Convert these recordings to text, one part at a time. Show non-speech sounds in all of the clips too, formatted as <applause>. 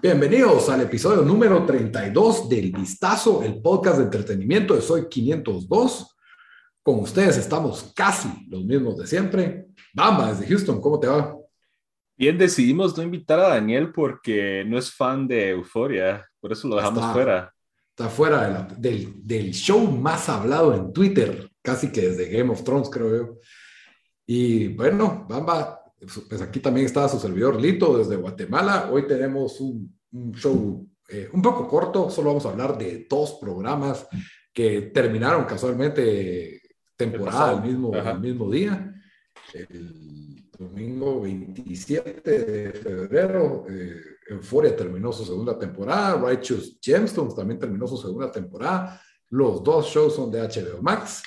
Bienvenidos al episodio número 32 del Vistazo, el podcast de entretenimiento de Soy 502. Con ustedes estamos casi los mismos de siempre. Bamba, desde Houston, ¿cómo te va? Bien, decidimos no invitar a Daniel porque no es fan de Euforia, por eso lo dejamos fuera. Está fuera del, del, show más hablado en Twitter, casi que desde Game of Thrones, creo yo. Y bueno, Bamba, pues aquí también está su servidor Lito desde Guatemala. Hoy tenemos un un show eh, un poco corto, solo vamos a hablar de dos programas que terminaron casualmente temporada el mismo, mismo día. El domingo 27 de febrero, eh, Euphoria terminó su segunda temporada, Righteous Gemstones también terminó su segunda temporada. Los dos shows son de HBO Max.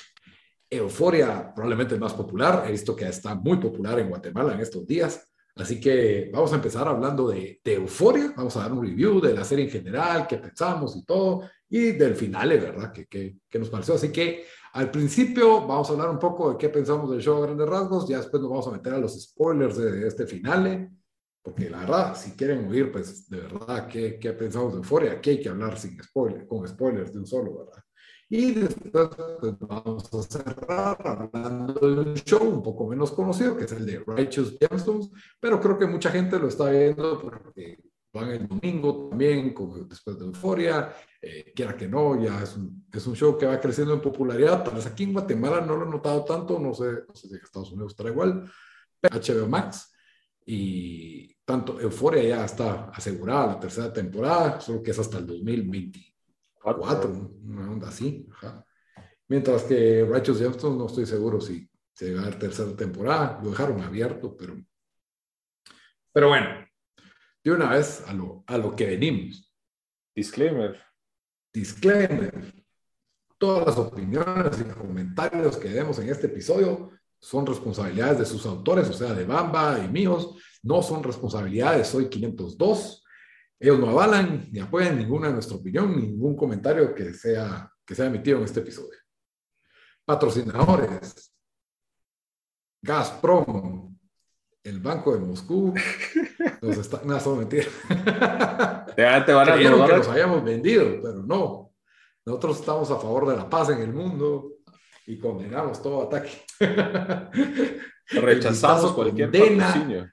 Euphoria probablemente el más popular, he visto que está muy popular en Guatemala en estos días. Así que vamos a empezar hablando de, Euforia, vamos a dar un review de la serie en general, qué pensamos y todo, y del final, ¿verdad? ¿Qué, qué, nos pareció? Así que al principio vamos a hablar un poco de qué pensamos del show a grandes rasgos, ya después nos vamos a meter a los spoilers de este final, porque la verdad, si quieren oír, pues de verdad, qué, qué pensamos de Euforia, aquí hay que hablar sin spoiler, con spoilers de un solo, ¿verdad? Y después pues, vamos a cerrar hablando de un show un poco menos conocido, que es el de Righteous Gemstones, pero creo que mucha gente lo está viendo porque van el domingo también, después de Euforia, eh, quiera que no, ya es un, es un, show que va creciendo en popularidad. Tal vez aquí en Guatemala no lo he notado tanto, no sé, no sé si en Estados Unidos estará igual, HBO Max. Y tanto Euforia ya está asegurada la tercera temporada, solo que es hasta el 2020 cuatro, una onda así. Mientras que Righteous Gemstones no estoy seguro si se va a dar tercera temporada, lo dejaron abierto, pero, pero bueno, de una vez a lo, a lo que venimos. Disclaimer. Disclaimer. Todas las opiniones y comentarios que demos en este episodio son responsabilidades de sus autores, o sea, de Bamba y míos, no son responsabilidades, soy 502 ellos no avalan ni apoyan ninguna de nuestra opinión, ningún comentario que sea, que sea emitido en este episodio. Patrocinadores. Gazprom, el Banco de Moscú, <laughs> nos está, no, son mentiras. <laughs> Ya te van a que nos hayamos vendido, pero no. Nosotros estamos a favor de la paz en el mundo y condenamos todo ataque. Rechazamos cualquier patrocinio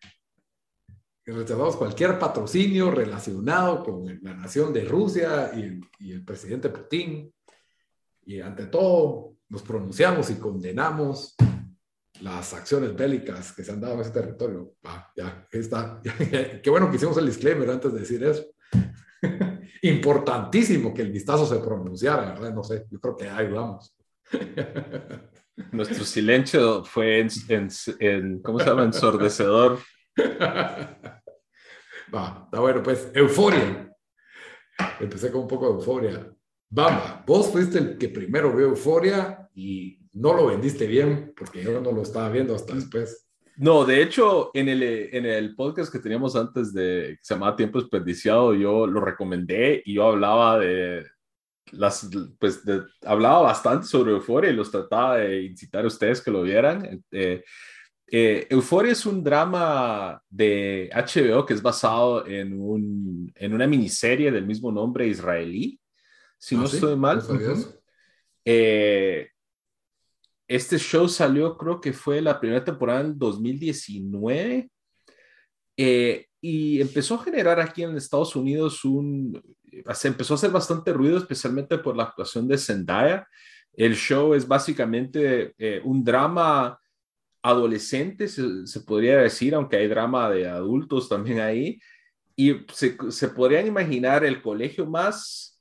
rechazamos cualquier patrocinio relacionado con la nación de Rusia y el, presidente Putin. Y ante todo, nos pronunciamos y condenamos las acciones bélicas que se han dado en ese territorio. ya, está. <laughs> Qué bueno que hicimos el disclaimer antes de decir eso. <laughs> Importantísimo que el vistazo se pronunciara, ¿verdad? No sé, yo creo que ahí vamos. <laughs> Nuestro silencio fue en, en ¿cómo se llama? Ensordecedor. Va, está bueno, pues, euforia. Empecé con un poco de euforia. Vamos, vos fuiste el que primero vio euforia y no lo vendiste bien porque yo no lo estaba viendo hasta después. No, de hecho, en el, en el podcast que teníamos antes de que se llamaba Tiempo Desperdiciado, yo lo recomendé y yo hablaba de las, pues, hablaba bastante sobre Euforia y los trataba de incitar a ustedes que lo vieran. Eh, eh, Euforia es un drama de HBO que es basado en, un, en una miniserie del mismo nombre israelí, si no ah, estoy mal. Eh, este show salió, creo que fue la primera temporada en 2019 eh, y empezó a generar aquí en Estados Unidos un, se empezó a hacer bastante ruido, especialmente por la actuación de Zendaya. El show es básicamente un drama adolescentes, se, podría decir, aunque hay drama de adultos también ahí, y se, se podrían imaginar el colegio más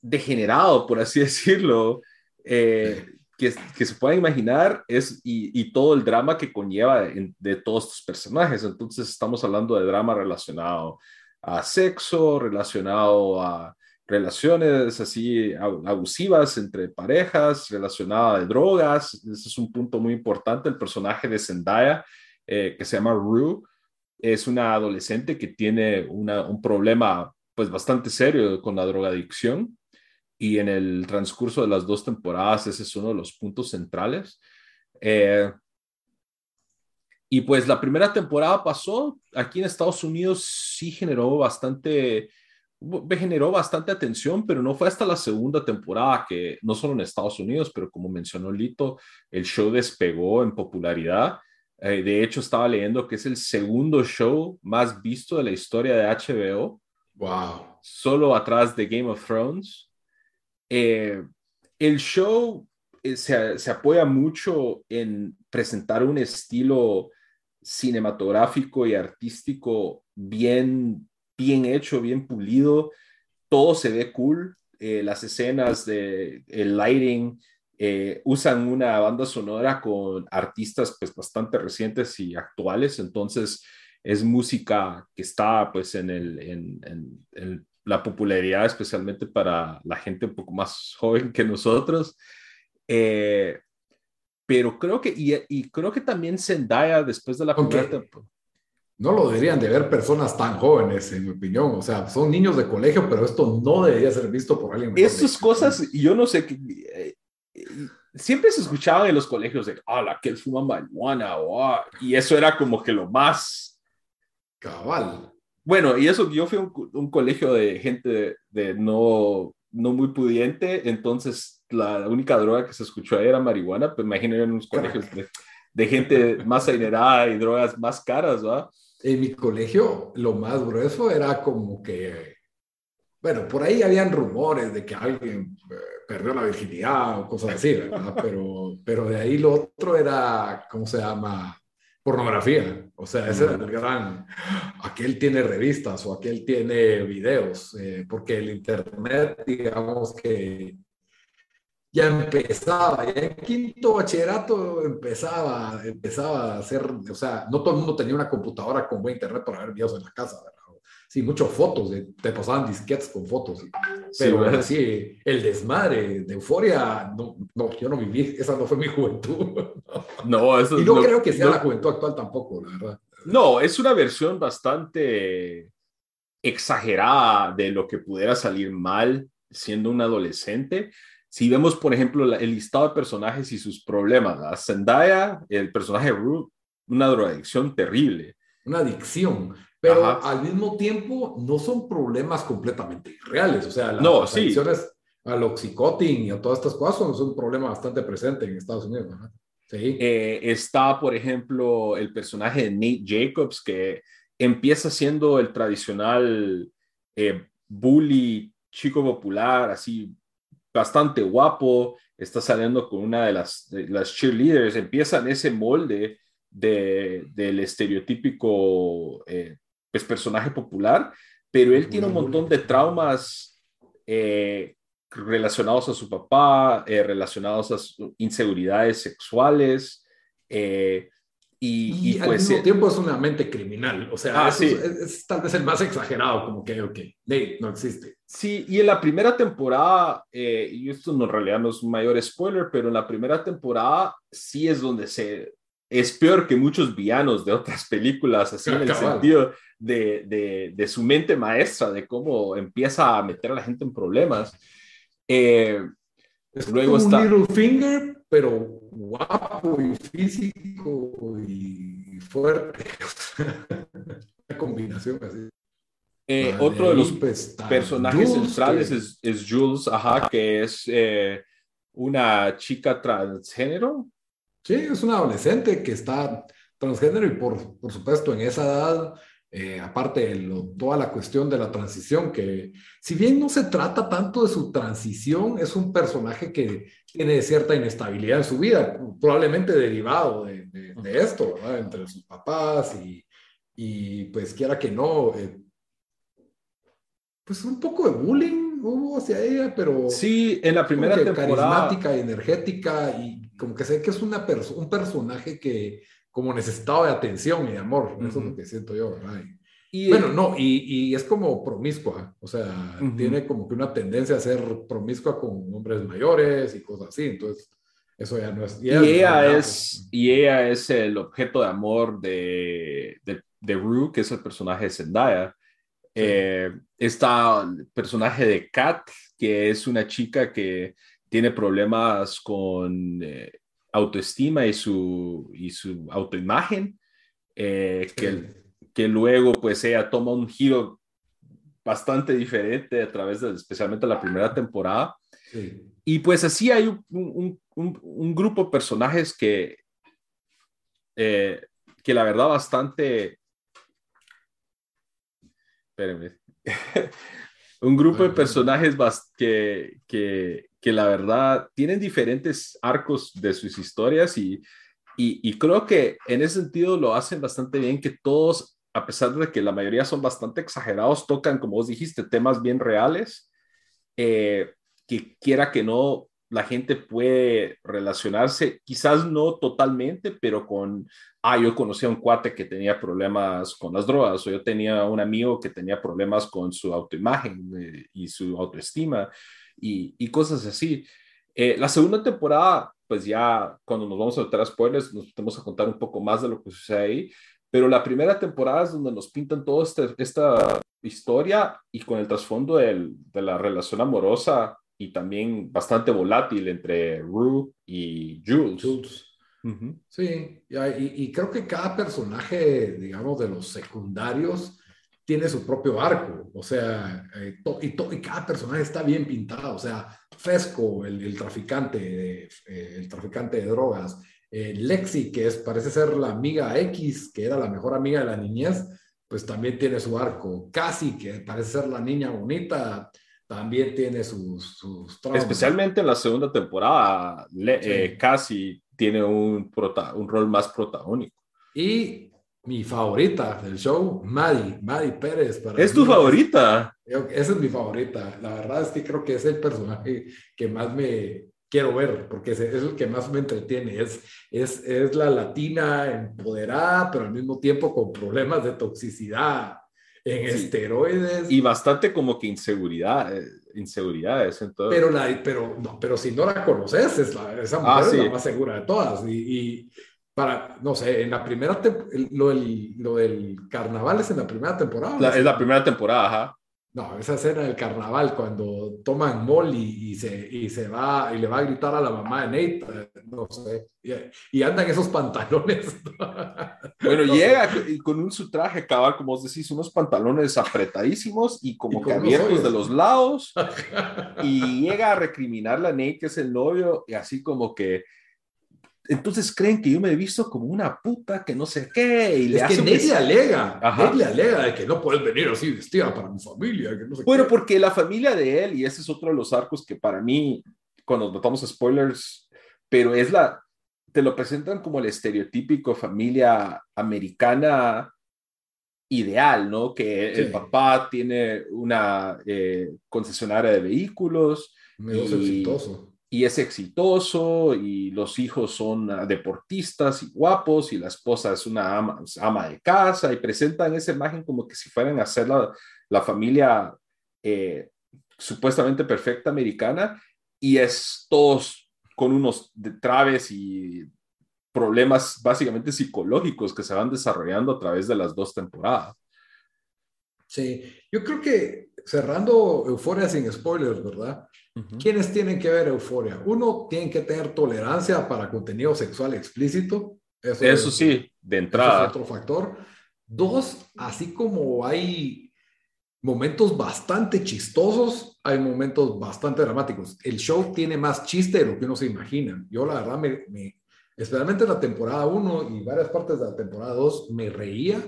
degenerado, por así <laughs> decirlo, eh, que, que, se pueda imaginar es, y, y, todo el drama que conlleva de, todos estos personajes. Entonces estamos hablando de drama relacionado a sexo, relacionado a relaciones así abusivas entre parejas, relacionada de drogas. Ese es un punto muy importante. El personaje de Zendaya, eh, que se llama Rue, es una adolescente que tiene un problema pues bastante serio con la drogadicción y en el transcurso de las dos temporadas ese es uno de los puntos centrales. Eh, y pues la primera temporada pasó, aquí en Estados Unidos sí generó bastante, generó bastante atención, pero no fue hasta la segunda temporada que, no solo en Estados Unidos, pero como mencionó Lito, el show despegó en popularidad. Eh, de hecho, estaba leyendo que es el segundo show más visto de la historia de HBO. Wow. Solo atrás de Game of Thrones. Eh, el show eh, se, se, apoya mucho en presentar un estilo cinematográfico y artístico bien, bien hecho, bien pulido. Todo se ve cool. Eh, las escenas de el lighting eh, usan una banda sonora con artistas pues bastante recientes y actuales. Entonces es música que está pues en, el, en, en, la popularidad, especialmente para la gente un poco más joven que nosotros. Eh, pero creo que, y, creo que también Zendaya después de la primera temporada. No lo deberían de ver personas tan jóvenes, en mi opinión. O sea, son niños de colegio, pero esto no debería ser visto por alguien. Estas cosas, yo no sé, eh, siempre se escuchaban en los colegios de, ah, la que fuma marihuana, y eso era como que lo más... Cabal. Bueno, y eso, yo fui a un, colegio de gente de, no, no muy pudiente, entonces la única droga que se escuchó ahí era marihuana, pues imagínense en unos colegios de, gente más adinerada y drogas más caras, ¿va? En mi colegio lo más grueso era como que, bueno, por ahí habían rumores de que alguien eh, perdió la virginidad o cosas así, ¿verdad? <laughs> Pero, pero de ahí lo otro era, ¿cómo se llama? Pornografía. O sea, ese era el gran, aquel tiene revistas o aquel tiene videos, eh, porque el Internet, digamos que ya empezaba, ya en quinto bachillerato empezaba, empezaba a hacer, o sea, no todo el mundo tenía una computadora con buen internet para ver videos en la casa, ¿verdad? Sí, muchas fotos, de, te pasaban disquetes con fotos, pero sí, el desmadre de euforia, no, no, yo no viví, <laughs> esa no fue mi juventud. <laughs> No, eso Y no, creo que sea la juventud actual tampoco, la verdad. No, es una versión bastante exagerada de lo que pudiera salir mal siendo un adolescente si vemos, por ejemplo, el listado de personajes y sus problemas, la Zendaya, el personaje Rue, una drogadicción terrible. Una adicción, pero al mismo tiempo no son problemas completamente irreales. O sea, las no, adicciones al oxicotin y a todas estas cosas son, un problema bastante presente en Estados Unidos. Sí. Eh, está, por ejemplo, el personaje de Nate Jacobs, que empieza siendo el tradicional eh, bully chico popular, así bastante guapo, está saliendo con una de las, las cheerleaders, empieza en ese molde de, del estereotípico eh, pues, personaje popular, pero él tiene un montón de traumas eh, relacionados a su papá, eh, relacionados a inseguridades sexuales. Y, al pues, mismo tiempo es una mente criminal. O sea, ah, es, tal vez el más exagerado, como que, ok, no existe. Sí, y en la primera temporada, eh, y esto en realidad no es un mayor spoiler, pero en la primera temporada sí es donde se... Es peor que muchos villanos de otras películas, así en el sentido de, de, de, su mente maestra, de cómo empieza a meter a la gente en problemas. Eh, es luego como está... un Little Finger, pero guapo y físico y fuerte. <laughs> Una combinación así. Eh, otro de los personajes centrales es, es, Jules, ajá, que es eh, una chica transgénero. Sí, es una adolescente que está transgénero y por, por supuesto en esa edad, eh, aparte de toda la cuestión de la transición, que si bien no se trata tanto de su transición, es un personaje que tiene cierta inestabilidad en su vida, probablemente derivado de, de, esto, ¿verdad? Entre sus papás y, y pues quiera que no, pues un poco de bullying hubo hacia ella, pero... Sí, en la primera temporada. Carismática y energética y como que sé que es una un personaje que como necesitaba de atención y de amor, eso es lo que siento yo, ¿verdad? Y, bueno, no, y, y, es como promiscua, o sea, tiene como que una tendencia a ser promiscua con hombres mayores y cosas así, entonces eso ya no es... Y ella, es, y ella es el objeto de amor de, de, de Rue, que es el personaje de Zendaya, eh, está el personaje de Kat, que es una chica que tiene problemas con, eh, autoestima y su, y su autoimagen, eh, que, que luego pues ella toma un giro bastante diferente a través de especialmente la primera temporada. Y pues así hay un, un, un, grupo de personajes que, eh, que la verdad bastante... Espérenme. <laughs> un grupo de personajes que, que, que, la verdad tienen diferentes arcos de sus historias y, y, y, creo que en ese sentido lo hacen bastante bien, que todos, a pesar de que la mayoría son bastante exagerados, tocan, como vos dijiste, temas bien reales, eh, que quiera que no, la gente puede relacionarse, quizás no totalmente, pero con, ah, yo conocí a un cuate que tenía problemas con las drogas, o yo tenía un amigo que tenía problemas con su autoimagen eh, y su autoestima y, y cosas así. Eh, la segunda temporada, pues ya cuando nos vamos a meter a spoilers, nos vamos a contar un poco más de lo que sucede ahí, pero la primera temporada es donde nos pintan toda este, esta historia y con el trasfondo de la relación amorosa y también bastante volátil entre Rue y Jules. Sí, y, creo que cada personaje, digamos, de los secundarios tiene su propio arco, o sea, eh, y, y, cada personaje está bien pintado, o sea, Fesco, el, traficante, de, eh, el traficante de drogas, eh, Lexi, que es, parece ser la amiga X, que era la mejor amiga de la niñez, pues también tiene su arco. Casi, que parece ser la niña bonita, también tiene sus, sus Especialmente en la segunda temporada, eh, casi tiene un, un rol más protagónico. Y mi favorita del show, Maddie, Maddie Pérez. Para ¿Es tu favorita? esa es mi favorita. La verdad es que creo que es el personaje que más me quiero ver, porque es, el que más me entretiene. Es, es, es la latina empoderada, pero al mismo tiempo con problemas de toxicidad en esteroides. Y bastante como que inseguridad, eh, inseguridades. Entonces... Pero, la, pero, no, pero si no la conoces, es la, esa mujer ah, es la más segura de todas. Y, y, para, no sé, en la primera, lo del, lo del carnaval es en la primera temporada. es la primera temporada, ajá. No, esa escena del carnaval cuando toman Molly y se, y se va y le va a gritar a la mamá de Nate, no sé, y, andan esos pantalones. <laughs> Bueno, llega con un su traje cabal, como vos decís, unos pantalones apretadísimos y como que abiertos de los lados, <laughs> y llega a recriminarle a Nate, que es el novio, y así como que entonces creen que yo me he visto como una puta que no sé qué. Y es le que le alega, Nate le alega de que no puedes venir así vestida para mi familia. Que no sé bueno, porque la familia de él, y ese es otro de los arcos que para mí, cuando notamos spoilers, pero es la, te lo presentan como el estereotípico familia americana ideal, ¿no? Que el papá tiene una eh, concesionaria de vehículos. Exitoso y es exitoso y los hijos son deportistas y guapos y la esposa es una ama, ama de casa y presentan esa imagen como que si fueran a ser la, la familia eh, supuestamente perfecta americana y es todos con unos traves y problemas básicamente psicológicos que se van desarrollando a través de las dos temporadas. Sí, yo creo que cerrando Euforia sin spoilers, ¿verdad? ¿Quiénes tienen que ver euforia? Uno, tiene que tener tolerancia para contenido sexual explícito. Eso, sí, de entrada. es otro factor. Dos, así como hay momentos bastante chistosos, hay momentos bastante dramáticos. El show tiene más chiste de lo que uno se imagina. Yo la verdad, me, especialmente en la temporada 1 y varias partes de la temporada 2, me reía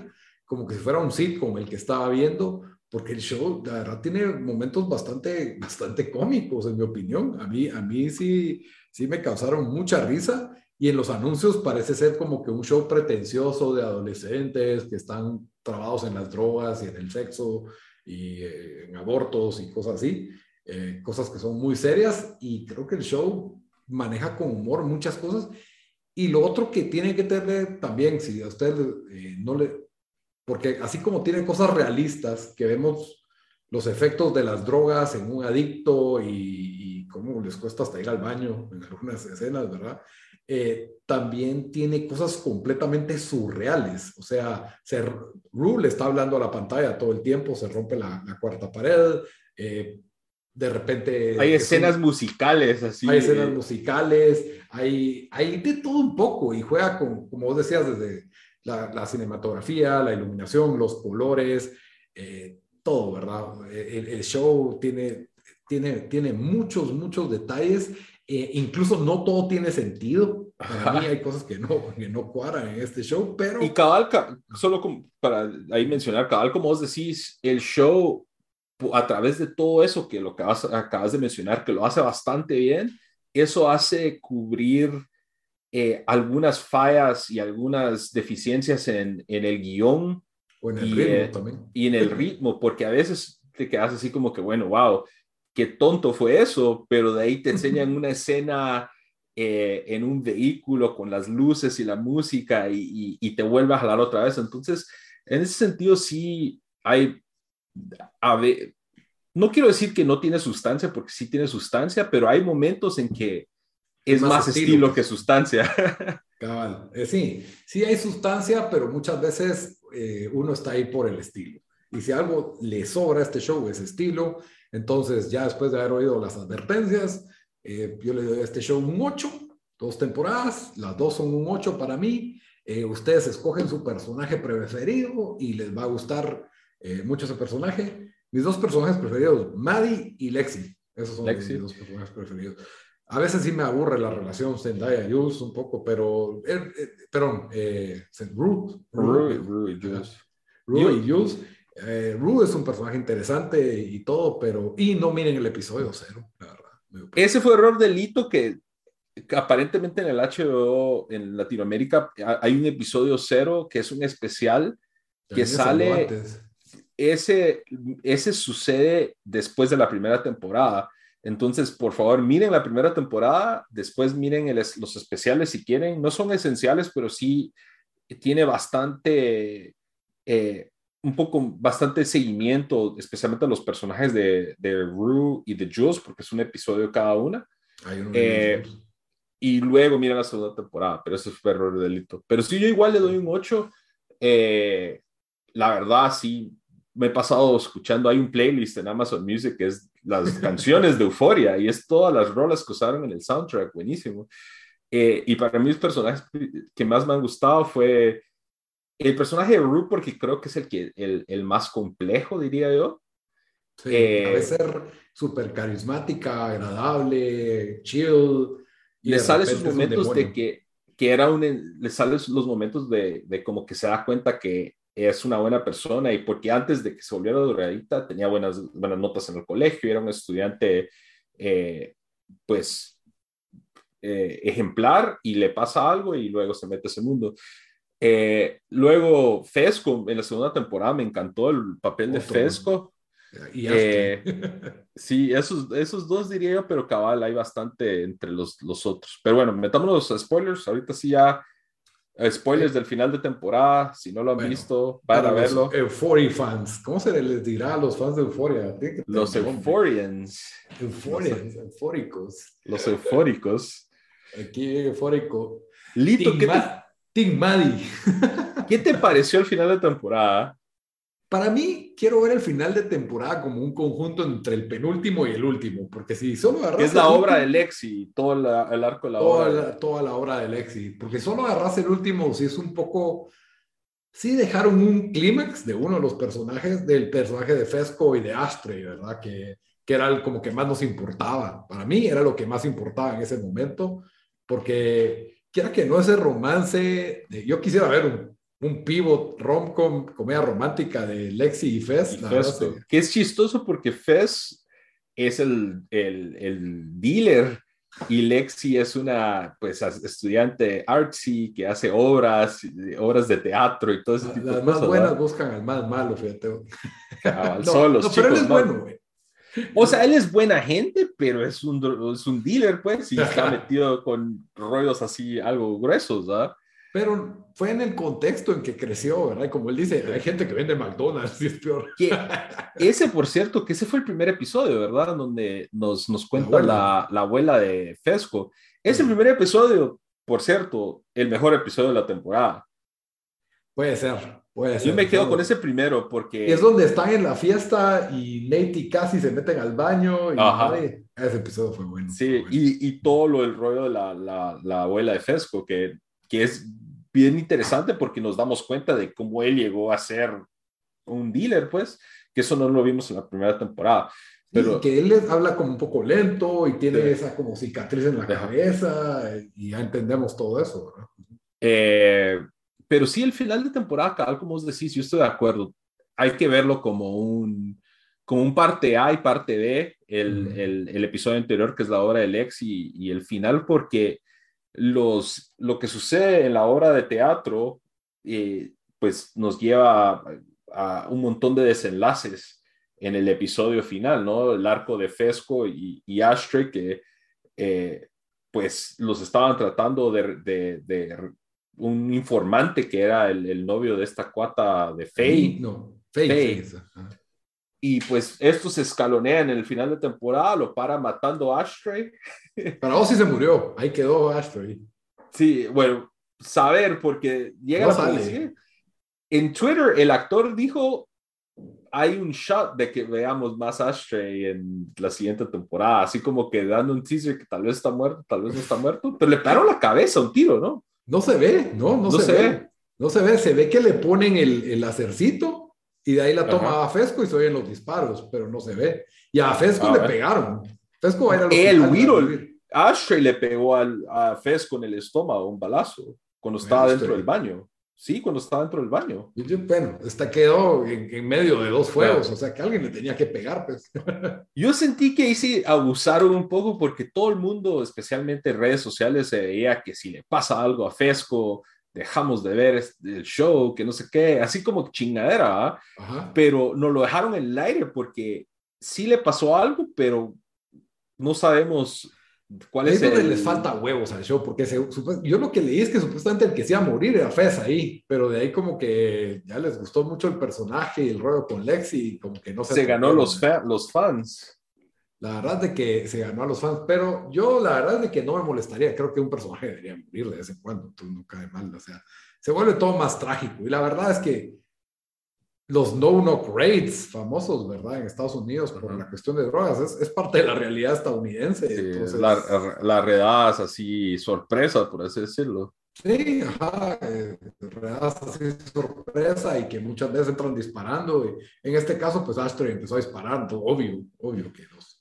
como que si fuera un sitcom el que estaba viendo porque el show, la verdad, tiene momentos bastante, bastante cómicos, en mi opinión. A mí, a mí sí, sí me causaron mucha risa y en los anuncios parece ser como que un show pretencioso de adolescentes que están trabados en las drogas y en el sexo y eh, en abortos y cosas así, eh, cosas que son muy serias y creo que el show maneja con humor muchas cosas. Y lo otro que tiene que tener también, si a usted eh, no le, porque así como tiene cosas realistas, que vemos los efectos de las drogas en un adicto y, cómo les cuesta hasta ir al baño en algunas escenas, ¿verdad? Eh, también tiene cosas completamente surreales. O sea, se, Rue le está hablando a la pantalla todo el tiempo, se rompe la, cuarta pared, eh, de repente... Hay escenas musicales, así. Hay escenas musicales, hay, hay de todo un poco y juega con, como vos decías, desde la, cinematografía, la iluminación, los colores, eh, todo, ¿verdad? El, show tiene, tiene, tiene muchos, muchos detalles, eh, incluso no todo tiene sentido. Para mí hay cosas que no, que no cuadran en este show, pero... Y cabal, solo para ahí mencionar, cabal, como vos decís, el show a través de todo eso que lo que acabas de mencionar, que lo hace bastante bien, eso hace cubrir eh, algunas fallas y algunas deficiencias en, en el guion. O en el y, ritmo también. Y en el ritmo, porque a veces te quedas así como que, bueno, wow, qué tonto fue eso, pero de ahí te enseñan una escena eh, en un vehículo con las luces y la música y, y, te vuelve a jalar otra vez. Entonces, en ese sentido, sí hay a ver, no quiero decir que no tiene sustancia, porque sí tiene sustancia, pero hay momentos en que es más, estilo, que sustancia. <laughs> Cabal, eh, sí, sí hay sustancia, pero muchas veces eh, uno está ahí por el estilo. Y si algo le sobra a este show es estilo, entonces ya después de haber oído las advertencias, eh, yo le doy a este show un 8, dos temporadas, las dos son un 8 para mí. ustedes escogen su personaje preferido y les va a gustar eh, mucho ese personaje. Mis dos personajes preferidos, Maddie y Lexi. Esos son mis dos personajes preferidos. A veces sí me aburre la relación Zendaya Jules un poco, pero, eh, eh, perdón, eh, Rue, Rue, y Jules. Rue y Jules. Rue es un personaje interesante y todo, pero, y no miren el episodio cero, la verdad. Ese fue error delito que aparentemente en el HBO en Latinoamérica hay un episodio cero que es un especial que sale ese, ese sucede después de la primera temporada. Entonces, por favor, miren la primera temporada, después miren los especiales si quieren. No son esenciales, pero sí tiene bastante, eh, un poco, bastante seguimiento, especialmente a los personajes de, de Rue y de Jules, porque es un episodio cada una. Eh, y luego miren la segunda temporada, pero eso fue error de delito. Pero si yo igual le doy un 8. Eh, la verdad, sí, me he pasado escuchando, hay un playlist en Amazon Music que es las canciones de Euforia y es todas las rolas que usaron en el soundtrack, buenísimo. Eh, y para mí los personajes que más me han gustado fue el personaje de Rue porque creo que es el, que, el, el más complejo, diría yo. Sí, eh, ser súper carismática, agradable, chill. Y le sale sus momentos de que, que era un, le salen los momentos de, de como que se da cuenta que es una buena persona y porque antes de que se volviera drogadicta tenía buenas, buenas notas en el colegio, era un estudiante eh, pues eh, ejemplar y le pasa algo y luego se mete a ese mundo. Eh, luego Fesco, en la segunda temporada me encantó el papel de Fesco. Y sí, esos, esos dos diría yo, pero cabal, hay bastante entre los, los otros. Pero bueno, metámonos a spoilers. Ahorita sí ya Spoilers del final de temporada, si no lo han visto, van a verlo. Euphoria fans, ¿cómo se les dirá a los fans de Euphoria? Los Euphorians. Euphorians, eufóricos. Los eufóricos. Aquí eufórico. Lito, ¿qué te... Maddie. ¿Qué te pareció el final de temporada? Para mí, quiero ver el final de temporada como un conjunto entre el penúltimo y el último, porque si solo agarras... Es la obra de Lexi, todo el arco de la toda obra. La, toda la obra de Lexi, porque solo agarras el último, si es un poco... Sí dejaron un clímax de uno de los personajes, del personaje de Fesco y de Ashtray, ¿verdad? Que, que era como que más nos importaba. Para mí era lo que más importaba en ese momento, porque quiera que no ese romance, yo quisiera ver un un pivot rom-com, comedia romántica de Lexi y Fez. Que es chistoso porque Fez es el, el, el, dealer y Lexi es una pues estudiante artsy que hace obras, obras de teatro y todo ese tipo Las de cosas. Las más buenas buscan al más malo, fíjate. <laughs> <laughs> no, solo no, pero él es bueno, güey. O sea, él es buena gente, pero es un, es un dealer, pues, y está <laughs> metido con rollos así, algo gruesos, ¿verdad? Pero fue en el contexto en que creció, ¿verdad? Como él dice, hay gente que vende McDonald's y es peor. ese, por cierto, que ese fue el primer episodio, ¿verdad? Donde nos, nos cuenta la, la, abuela de Fesco. Ese primer episodio, por cierto, el mejor episodio de la temporada. Puede ser. Yo me quedo con ese primero porque... Es donde están en la fiesta y Nate y Cassie se meten al baño y madre, ese episodio fue bueno. Sí, Y, y, todo lo del rollo de la, la, la abuela de Fesco, que, que es bien interesante porque nos damos cuenta de cómo él llegó a ser un dealer, pues, que eso no lo vimos en la primera temporada. Pero, que él habla como un poco lento y tiene esa como cicatriz en la cabeza y ya entendemos todo eso. Eh, pero sí, el final de temporada, tal como vos decís, yo estoy de acuerdo. Hay que verlo como un, como un parte A y parte B, el, el, el episodio anterior que es la obra del ex y, y, el final, porque los, lo que sucede en la obra de teatro, eh, pues nos lleva a, a un montón de desenlaces en el episodio final, ¿no? El arco de Fesco y, y Ashtray que eh, pues los estaban tratando de, de, de, un informante que era el, el, novio de esta cuata de Faye. No, Faye. Y pues esto se escalonea en el final de temporada, lo para matando a Ashtray. <laughs> Para vos sí se murió, ahí quedó Ashtray. Sí, bueno, saber, porque llega no la policía. En Twitter, el actor dijo hay un shot de que veamos más Ashtray en la siguiente temporada, así como que dando un teaser que tal vez está muerto, tal vez no está muerto, pero le pegaron la cabeza un tiro, ¿no? No se ve, no, no, se, ve. No se ve, se ve que le ponen el, el acercito y de ahí la toma a Fesco y se oyen los disparos, pero no se ve. Y a Fesco le pegaron. Fesco va a ir a El Whittle, Ashtray le pegó al, a Fesco en el estómago un balazo cuando estaba dentro del baño. Sí, cuando estaba dentro del baño. bueno, está quedó en, medio de dos fuegos, o sea que alguien le tenía que pegar, pues. <laughs> Yo sentí que ahí sí abusaron un poco porque todo el mundo, especialmente en redes sociales, se veía que si le pasa algo a Fesco, dejamos de ver el show, que no sé qué, así como chingadera, pero no lo dejaron en el aire porque sí le pasó algo, pero no sabemos ¿Cuál es, donde les falta huevos al show, porque yo lo que leí es que supuestamente el que se iba a morir era Fez ahí, pero de ahí como que ya les gustó mucho el personaje y el rollo con Lexi, como que no se... Se ganó los, los fans. La verdad de que se ganó a los fans, pero yo la verdad de que no me molestaría, creo que un personaje debería morir de vez en cuando, tú no cae mal, o sea, se vuelve todo más trágico y la verdad es que los no-knock raids famosos, ¿verdad? En Estados Unidos por la cuestión de drogas, es, es, parte de la realidad estadounidense. Sí, entonces... la, la redadas así sorpresa, por así decirlo. Sí, ajá, eh, redadas así sorpresa y que muchas veces entran disparando. Y en este caso, pues Astrid empezó a disparar, obvio, obvio que los...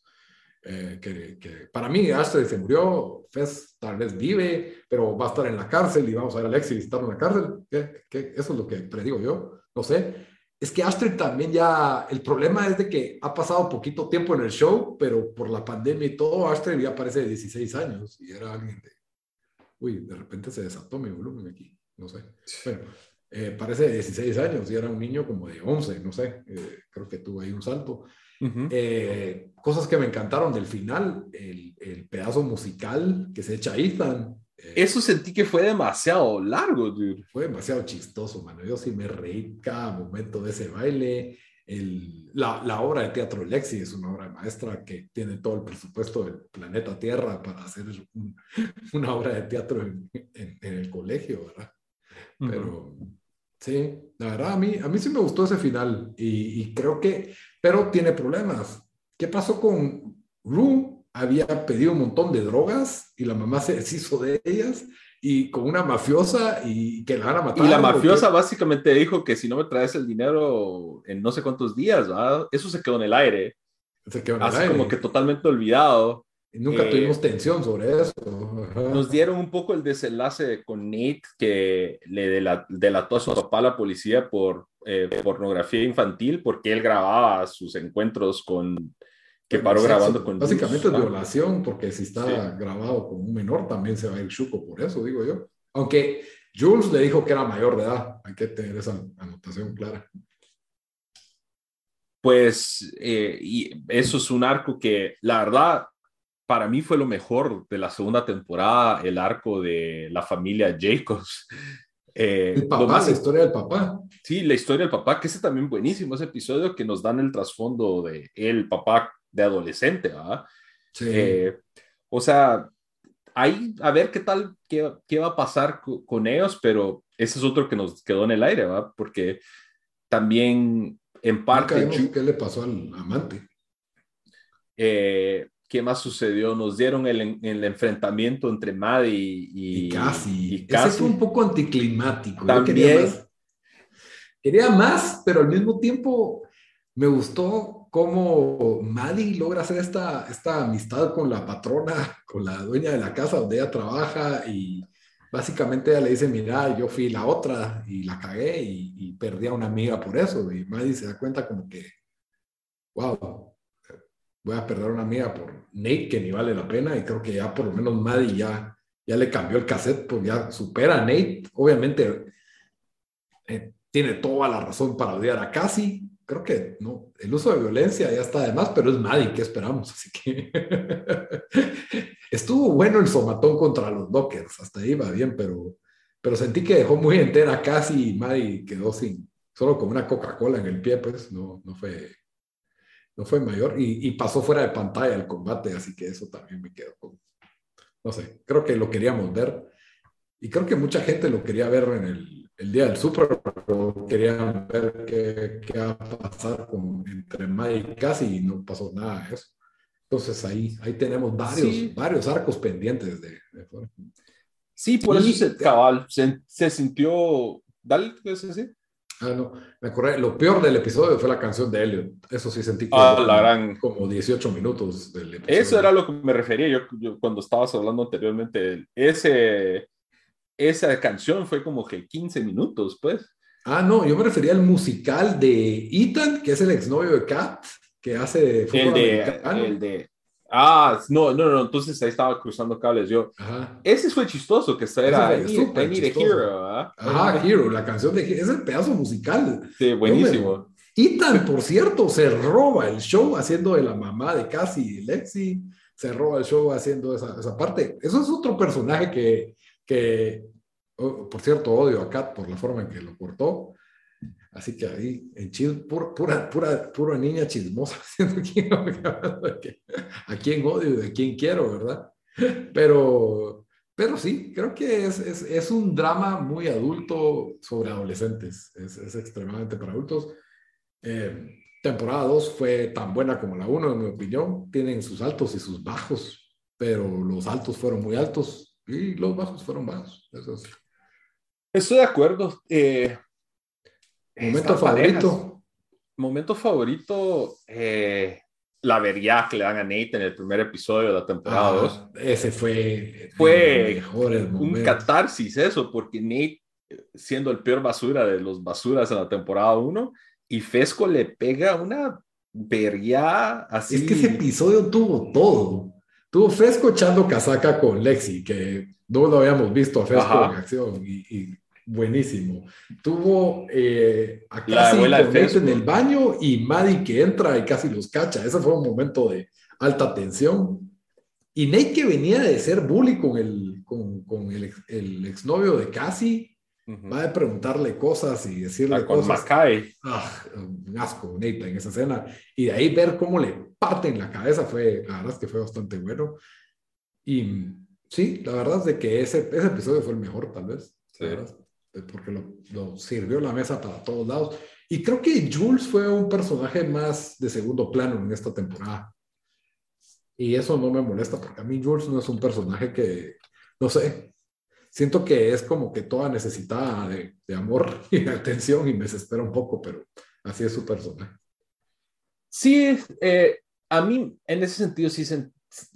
Eh, que, que, para mí Astrid se murió, Fez tal vez vive, pero va a estar en la cárcel y vamos a ver a Alexi visitarlo en la cárcel. ¿Qué, qué? Eso es lo que predigo yo, no sé es que Astrid también ya, el problema es de que ha pasado poquito tiempo en el show, pero por la pandemia y todo, Astrid ya parece de 16 años y era alguien de, uy, de repente se desató mi volumen aquí, no sé. Bueno, eh, parece de 16 años y era un niño como de 11, no sé, eh, creo que tuvo ahí un salto. Eh, cosas que me encantaron del final, el, el, pedazo musical que se echa Ethan, eso sentí que fue demasiado largo, dude. Fue demasiado chistoso, mano. Yo sí me reí cada momento de ese baile. El, la, la, obra de teatro Lexi es una obra maestra que tiene todo el presupuesto del planeta Tierra para hacer un, <laughs> una obra de teatro en, en, en el colegio, ¿verdad? Pero sí, la verdad, a mí, a mí sí me gustó ese final y, y creo que, pero tiene problemas. ¿Qué pasó con Rue? había pedido un montón de drogas y la mamá se deshizo de ellas y con una mafiosa y que la van a matar. Y la mafiosa básicamente dijo que si no me traes el dinero en no sé cuántos días, ¿verdad? eso se quedó en el aire. Se quedó en Así el aire. como que totalmente olvidado. Y nunca eh, tuvimos tensión sobre eso. Nos dieron un poco el desenlace con Nate que le delató a su papá a la policía por eh, pornografía infantil porque él grababa sus encuentros con que paró grabando con Básicamente es violación, porque si está sí. grabado con un menor también se va a ir chuco por eso, digo yo. Aunque Jules le dijo que era mayor de edad, hay que tener esa anotación clara. Pues, eh, y eso es un arco que, la verdad, para mí fue lo mejor de la segunda temporada, el arco de la familia Jacobs. Eh, el papá, más, la historia del papá. Sí, la historia del papá, que ese también buenísimo, ese episodio que nos dan el trasfondo de el papá de adolescente, ¿verdad? Sí. Eh, o sea, ahí a ver qué tal, qué, qué va a pasar con ellos, pero ese es otro que nos quedó en el aire, ¿va? Porque también en parte... ¿Qué le pasó al amante? Eh, ¿Qué más sucedió? Nos dieron el, el enfrentamiento entre Maddie y, y, casi. y casi. Ese fue un poco anticlimático. También. Quería más, pero al mismo tiempo me gustó cómo Maddie logra hacer esta, esta amistad con la patrona, con la dueña de la casa donde ella trabaja y básicamente ella le dice, mira, yo fui la otra y la cagué y, y perdí a una amiga por eso. Y Maddie se da cuenta como que, wow, voy a perder una amiga por Nate, que ni vale la pena, y creo que ya por lo menos Maddie ya, ya le cambió el cassette, pues ya supera a Nate. Obviamente eh, tiene toda la razón para odiar a Cassie. Creo que no, el uso de violencia ya está de más, pero es Maddie, ¿qué esperamos? Así que <laughs> estuvo bueno el somatón contra los Dockers, hasta ahí va bien, pero, pero sentí que dejó muy entera Cassie y Maddie quedó sin, solo con una Coca-Cola en el pie, pues no, no fue no fue mayor y, pasó fuera de pantalla el combate, así que eso también me quedó con, no sé, creo que lo queríamos ver y creo que mucha gente lo quería ver en el, el día del Super pero querían ver qué, qué va a pasar con, entre Mike y Casi y no pasó nada de eso. Entonces ahí, ahí tenemos varios, varios arcos pendientes de, Sí, por eso se, cabal, se, se sintió, dale, ¿qué decir? Ah, no, me acordé, lo peor del episodio fue la canción de Elliot. Eso sí sentí que ah, la gran... como 18 minutos del episodio. Eso era lo que me refería yo, cuando estabas hablando anteriormente. Ese, esa canción fue como que 15 minutos, pues. Ah, no, yo me refería al musical de Ethan, que es el exnovio de Kat, que hace el de, el de Ah, no, no, no, entonces ahí estaba cruzando cables yo. Ese fue chistoso, que era I Need, Hero. Ajá, Hero, la canción de es el pedazo musical. Sí, buenísimo. Ethan, por cierto, se roba el show haciendo de la mamá de Cassie y Lexi, se roba el show haciendo esa, esa parte. Eso es otro personaje que, que oh, por cierto, odio a Kat por la forma en que lo cortó. Así que ahí, en pura, pura, pura, pura niña chismosa, <laughs> a quién odio y de quién quiero, ¿verdad? Pero, pero sí, creo que es, es, es un drama muy adulto sobre adolescentes, es, es extremadamente para adultos. Eh, temporada 2 fue tan buena como la 1, en mi opinión. Tienen sus altos y sus bajos, pero los altos fueron muy altos y los bajos fueron bajos. Eso Estoy de acuerdo. Eh, Momento favorito. Momento favorito, eh, la vería que le dan a Nate en el primer episodio de la temporada 2. Ah, ese fue, fue un catarsis eso, porque Nate, siendo el peor basura de los basuras en la temporada 1, y Fesco le pega una vería así. Es que ese episodio tuvo todo. Tuvo Fesco echando casaca con Lexi, que no lo habíamos visto a Fesco en acción, y buenísimo. Tuvo eh, a casi en el baño y Maddie que entra y casi los cacha. Ese fue un momento de alta tensión. Y Nate que venía de ser bully con el, con, con el, el, exnovio de Cassie, va a preguntarle cosas y decirle ah, cosas. Ah, un asco, Nate, en esa escena. Y de ahí ver cómo le parten la cabeza fue, la verdad es que fue bastante bueno. Y sí, la verdad es de que ese, ese episodio fue el mejor, tal vez. Sí porque lo, lo, sirvió la mesa para todos lados. Y creo que Jules fue un personaje más de segundo plano en esta temporada. Y eso no me molesta, porque a mí Jules no es un personaje que, no sé, siento que es como que toda necesitada de, de amor <laughs> y de atención y me desespera un poco, pero así es su personaje. Sí, eh, a mí en ese sentido sí,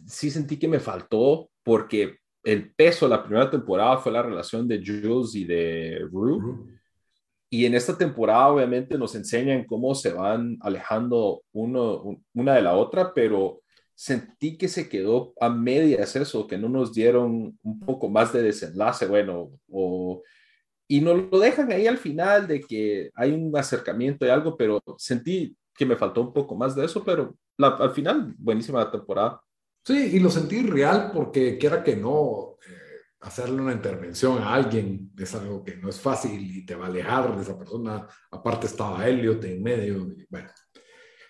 sí sentí que me faltó, porque el peso de la primera temporada fue la relación de Jules y de Rue. Y en esta temporada obviamente nos enseñan cómo se van alejando uno, una de la otra, pero sentí que se quedó a medias eso, que no nos dieron un poco más de desenlace, bueno, o, y nos lo dejan ahí al final de que hay un acercamiento y algo, pero sentí que me faltó un poco más de eso, pero al final, buenísima la temporada. Sí, y lo sentí real porque quiera que no, eh, hacerle una intervención a alguien es algo que no es fácil y te va a alejar de esa persona. Aparte estaba Elliot en medio. bueno.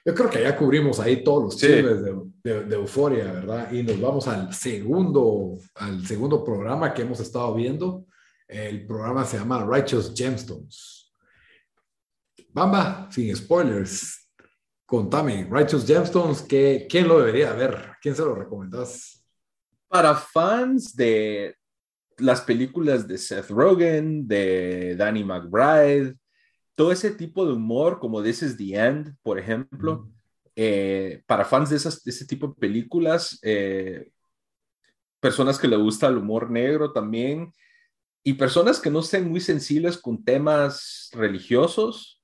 Yo creo que ya cubrimos ahí todos los chismes de, de, Euforia, ¿verdad? Y nos vamos al segundo, al segundo programa que hemos estado viendo. El programa se llama Righteous Gemstones. Bamba, sin spoilers, contame, Righteous Gemstones, ¿qué, ¿quién lo debería ver? ¿Quién se lo recomendás? Para fans de las películas de Seth Rogen, de Danny McBride, todo ese tipo de humor, como This is the End, por ejemplo, eh, para fans de, esas, ese tipo de películas, eh, personas que le gusta el humor negro también, y personas que no estén muy sensibles con temas religiosos,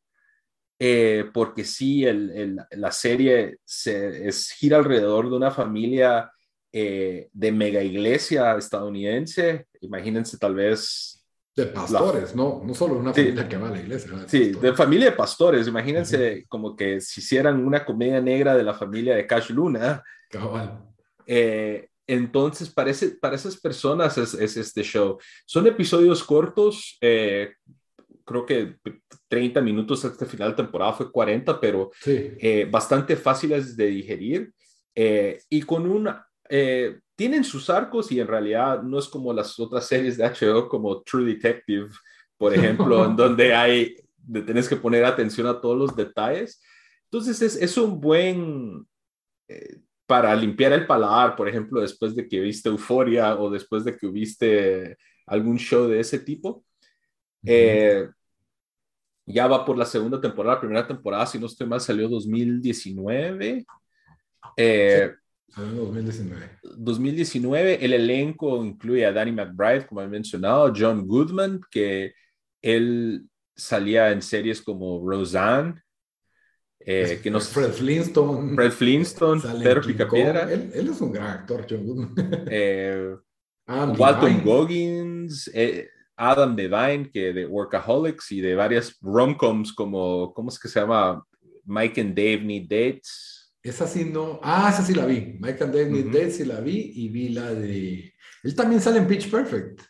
eh, porque sí, el, la serie se, es, gira alrededor de una familia de mega iglesia estadounidense. Imagínense tal vez de pastores, no, no solo una familia que va a la iglesia. sí, de familia de pastores. Imagínense como que si hicieran una comedia negra de la familia de Cash Luna. Cabal. Eh, entonces, para, para esas personas es, este show. Son episodios cortos, eh, creo que 30 minutos hasta final de temporada fue 40, pero eh, bastante fáciles de digerir y con una tienen sus arcos y en realidad no es como las otras series de HBO como True Detective, por <laughs> ejemplo, en donde hay, tienes que poner atención a todos los detalles. Entonces es, es un buen, eh, para limpiar el paladar, por ejemplo, después de que viste Euforia o después de que viste algún show de ese tipo. Eh, ya va por la segunda temporada, la primera temporada, si no estoy mal, salió 2019. Eh, 2019. 2019, el elenco incluye a Danny McBride, como he mencionado, John Goodman, que él salía en series como Roseanne, eh, que nos, Fred Flintstone. Fred Flintstone, Pedro Picapiedra. Él, él, es un gran actor, John Goodman. eh, <laughs> Walton Goggins, eh, Adam Devine, que de Workaholics y de varias romcoms como, ¿cómo es que se llama? Mike and Dave Need Dates. Esa sí no. Ah, esa sí la vi. Michael David uh sí la vi y vi la de. Él también sale en Pitch Perfect.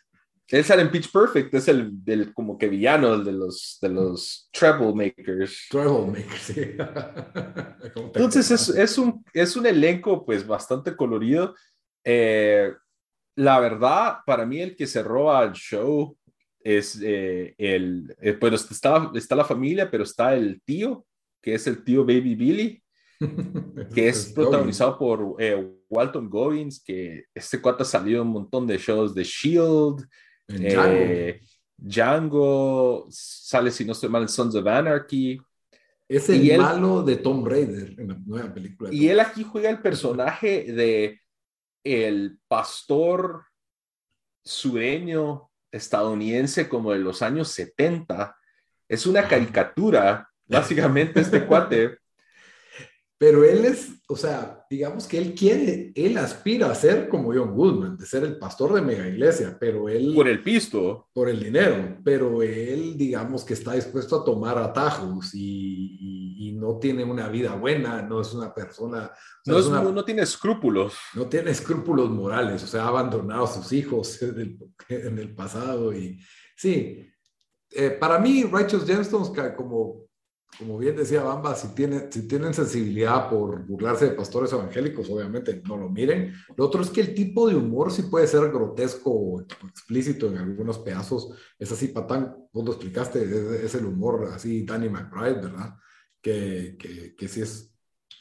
Él sale en Pitch Perfect, es el del como que villano de los de los Makers. Makers, sí. <laughs> Entonces es, es, un, es un elenco pues bastante colorido. Eh, la verdad, para mí el que se roba el show es eh, el, eh, pues está, está la familia, pero está el tío, que es el tío Baby Billy, <laughs> que es protagonizado por eh, Walton Goggins, que este cuate ha salido en un montón de shows de Shield, eh, Django. sale si no estoy mal en Sons of Anarchy. Es el malo de Tom Raider en la nueva película. Y él aquí juega el personaje de el pastor sureño estadounidense como de los años 70. Es una caricatura, <laughs> básicamente, este cuate. Pero él es, o sea, digamos que él quiere, él aspira a ser como John Goodman, de ser el pastor de mega iglesia, pero él... Por el pisto. Por el dinero, pero él, digamos que está dispuesto a tomar atajos y, no tiene una vida buena, no es una persona... no, no, tiene escrúpulos. No tiene escrúpulos morales, o sea, ha abandonado a sus hijos <laughs> en el, pasado y sí. Eh, para mí, Righteous Gemstones, como como bien decía Bamba, si, tiene, si tienen sensibilidad por burlarse de pastores evangélicos, obviamente no lo miren. Lo otro es que el tipo de humor sí puede ser grotesco o explícito en algunos pedazos. Es así, Patán, vos lo explicaste, es, el humor así, Danny McBride, ¿verdad? Que, que, que sí es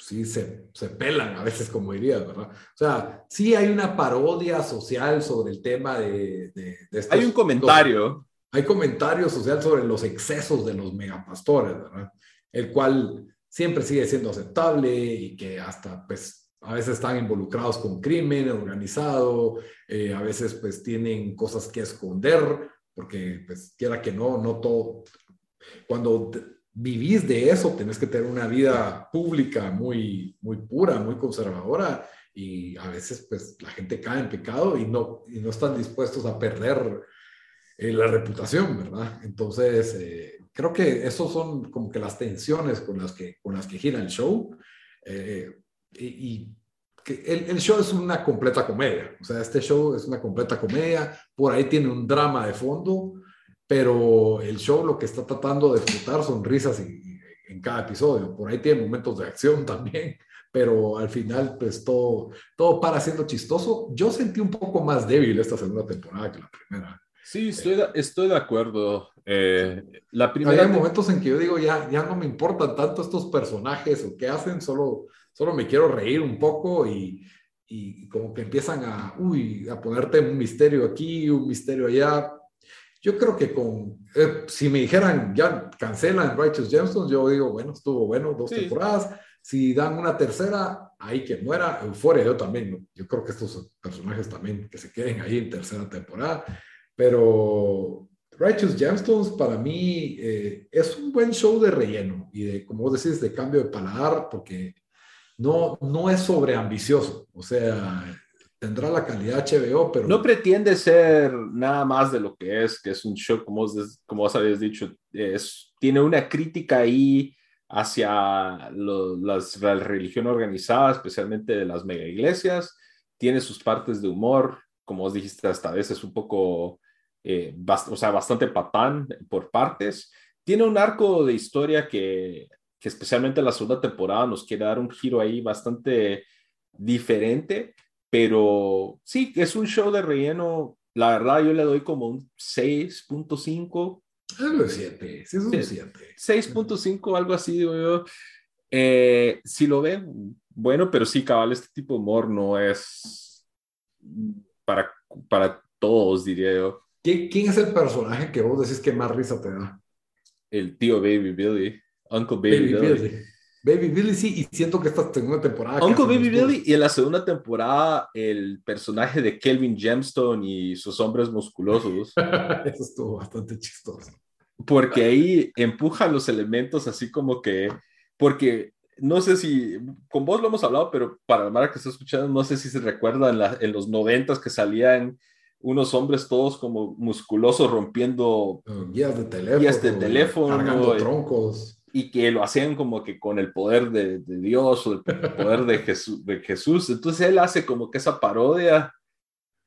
sí se, se, pelan a veces, como dirías, ¿verdad? O sea, sí hay una parodia social sobre el tema de... de, hay un comentario. Hay comentario social sobre los excesos de los megapastores, ¿verdad? el cual siempre sigue siendo aceptable y que hasta pues a veces están involucrados con crimen organizado, eh, a veces pues tienen cosas que esconder, porque pues quiera que no, no todo, cuando vivís de eso tenés que tener una vida pública muy, muy pura, muy conservadora y a veces pues la gente cae en pecado y no, y no están dispuestos a perder eh, la reputación, ¿verdad? Entonces, eh, creo que esos son como que las tensiones con las que, con las que gira el show. Eh, y, que el, el, show es una completa comedia. O sea, este show es una completa comedia. Por ahí tiene un drama de fondo, pero el show lo que está tratando de explotar son risas en, en cada episodio. Por ahí tiene momentos de acción <laughs> también, pero al final, pues todo, todo para siendo chistoso. Yo sentí un poco más débil esta segunda temporada que la primera. Sí, estoy de, estoy de acuerdo. Eh, la primera Hay momentos en que yo digo, ya, ya no me importan tanto estos personajes o qué hacen, solo, solo me quiero reír un poco y, y como que empiezan a, uy, a ponerte un misterio aquí, un misterio allá. Yo creo que con, eh, si me dijeran, ya cancelan Righteous Gemstones, yo digo, bueno, estuvo bueno, dos temporadas. Si dan una tercera, ahí que muera. Euforia, yo también, yo creo que estos personajes también que se queden ahí en tercera temporada. Pero Righteous Gemstones para mí eh, es un buen show de relleno y de, como vos decís, de cambio de paladar, porque no, no es sobreambicioso. O sea, tendrá la calidad HBO, pero... No pretende ser nada más de lo que es, que es un show, como vos, como vos habías dicho, es, tiene una crítica ahí hacia las, la religión organizada, especialmente de las mega iglesias, tiene sus partes de humor, como vos dijiste, hasta a veces un poco, eh, o sea, bastante patán por partes. Tiene un arco de historia que, que especialmente la segunda temporada nos quiere dar un giro ahí bastante diferente, pero sí, es un show de relleno. La verdad, yo le doy como un 6.5. Algo 7, sí, es un 7. 6.5, algo así, digo yo. Eh, si lo ven, bueno, pero sí, cabal, este tipo de humor no es para, para todos, diría yo. ¿Quién, ¿Quién es el personaje que vos decís que más risa te da? El tío Baby Billy, Uncle Baby, Baby Billy. Billy. Baby Billy sí, y siento que esta segunda temporada... Uncle Baby Billy y en la segunda temporada el personaje de Kelvin Gemstone y sus hombres musculosos. <laughs> Eso estuvo bastante chistoso. Porque ahí empuja los elementos así como que... Porque no sé si, con vos lo hemos hablado, pero para la Mara que está escuchando, no sé si se recuerdan en, en los noventas que salían unos hombres todos como musculosos rompiendo guías de teléfono, guías de teléfono cargando troncos. Y que lo hacían como que con el poder de, de Dios o el <laughs> poder de Jesús, de Jesús. Entonces él hace como que esa parodia,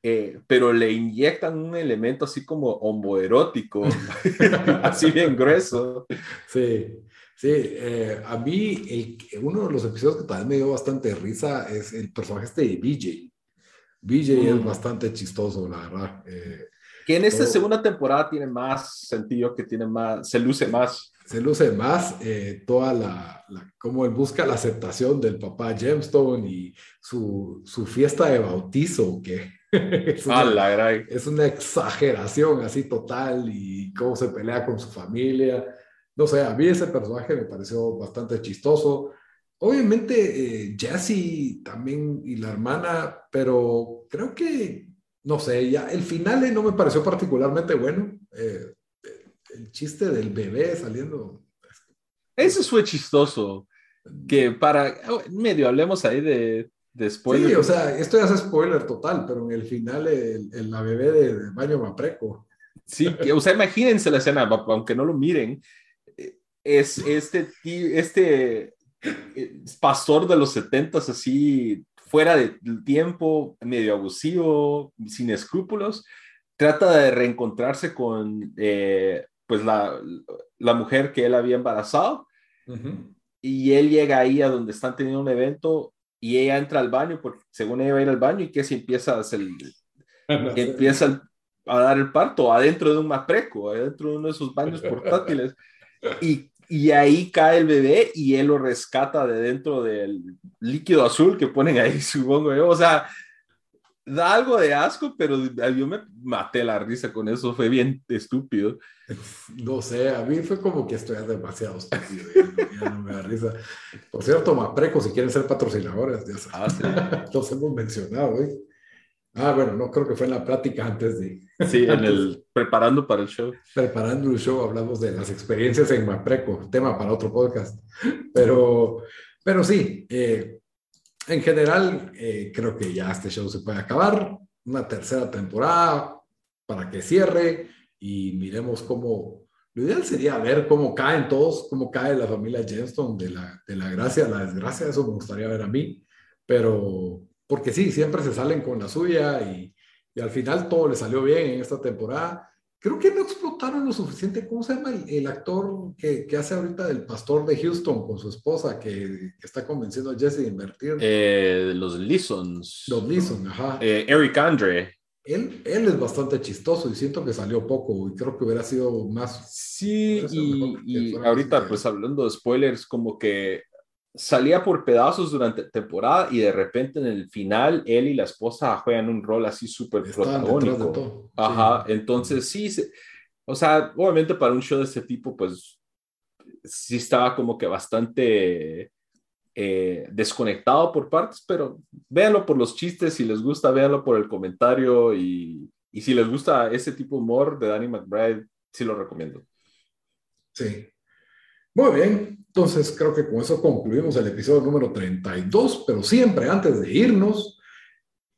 eh, pero le inyectan un elemento así como homoerótico, <laughs> así bien grueso. Sí. Sí, eh, a mí el, uno de los episodios que también me dio bastante risa es el personaje este de BJ. BJ mm. es bastante chistoso, la verdad. Eh, que en esta todo, segunda temporada tiene más sentido, que tiene más, se luce más. Se luce más eh, toda la, la, como él busca la aceptación del papá Gemstone y su, su fiesta de bautizo, que <laughs> es, una, la es una exageración así total y cómo se pelea con su familia no sé, a mí ese personaje me pareció bastante chistoso. Obviamente, eh, Jessie también y la hermana, pero creo que, no sé, ya el final no me pareció particularmente bueno. Eh, el chiste del bebé saliendo. Ese fue chistoso. Que para, medio hablemos ahí de, de spoiler. Sí, o sea, esto ya es spoiler total, pero en el final, el, el la bebé de, de baño mapreco. Sí, que, o sea, imagínense la escena, aunque no lo miren, es este, este <laughs> pastor de los setentas así fuera de tiempo, medio abusivo, sin escrúpulos, trata de reencontrarse con eh, pues la, la, mujer que él había embarazado. Uh -huh. y él llega ahí a donde están teniendo un evento y ella entra al baño porque según ella va a ir al baño y que se empieza a hacer, empieza a dar el parto adentro de un mapreco, adentro de uno de esos baños <laughs> portátiles y y ahí cae el bebé y él lo rescata de dentro del líquido azul que ponen ahí, <laughs> supongo yo. O sea, da algo de asco, pero yo me maté la risa con eso, fue bien estúpido. No sé, a mí fue como que estoy demasiado estúpido, ya, ya no me da risa. Por cierto, Mapreco, si quieren ser patrocinadores, ya. Ah, sí. <laughs> Los hemos mencionado, ¿eh? Ah, bueno, no creo que fue en la plática antes de. Sí, en el preparando para el show. Preparando el show hablamos de las experiencias en Mapreco, tema para otro podcast. Pero, pero sí, eh, en general eh, creo que ya este show se puede acabar. Una tercera temporada para que cierre y miremos cómo. Lo ideal sería ver cómo caen todos, cómo cae la familia Jenstone de la, de la gracia a la desgracia. Eso me gustaría ver a mí. Pero porque sí, siempre se salen con la suya y, y, al final todo le salió bien en esta temporada creo que no explotaron lo suficiente. ¿Cómo se llama el, actor que, que, hace ahorita del pastor de Houston con su esposa que, está convenciendo a Jesse de invertir? Eh, los Lisons. Los Lisons, ajá. Eh, Eric Andre. Él, él, es bastante chistoso y siento que salió poco y creo que hubiera sido más. Sí, y, y ahorita, pues hablando de spoilers, como que salía por pedazos durante temporada y de repente en el final él y la esposa juegan un rol así súper protagónico. Ajá, entonces sí, o sea, obviamente para un show de ese tipo, pues sí estaba como que bastante eh, desconectado por partes, pero véanlo por los chistes, si les gusta, véanlo por el comentario y, y si les gusta ese tipo de humor de Danny McBride, sí lo recomiendo. Sí, muy bien, entonces creo que con eso concluimos el episodio número 32, pero siempre antes de irnos,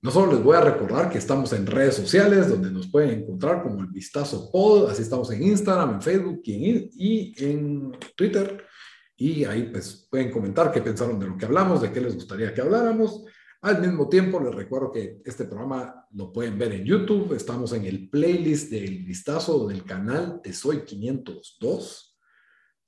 no solo les voy a recordar que estamos en redes sociales donde nos pueden encontrar como el Vistazo Pod, así estamos en Instagram, en Facebook y en, Twitter. Y ahí pues pueden comentar qué pensaron de lo que hablamos, de qué les gustaría que habláramos. Al mismo tiempo, les recuerdo que este programa lo pueden ver en YouTube. Estamos en el playlist del vistazo del canal de Soy 502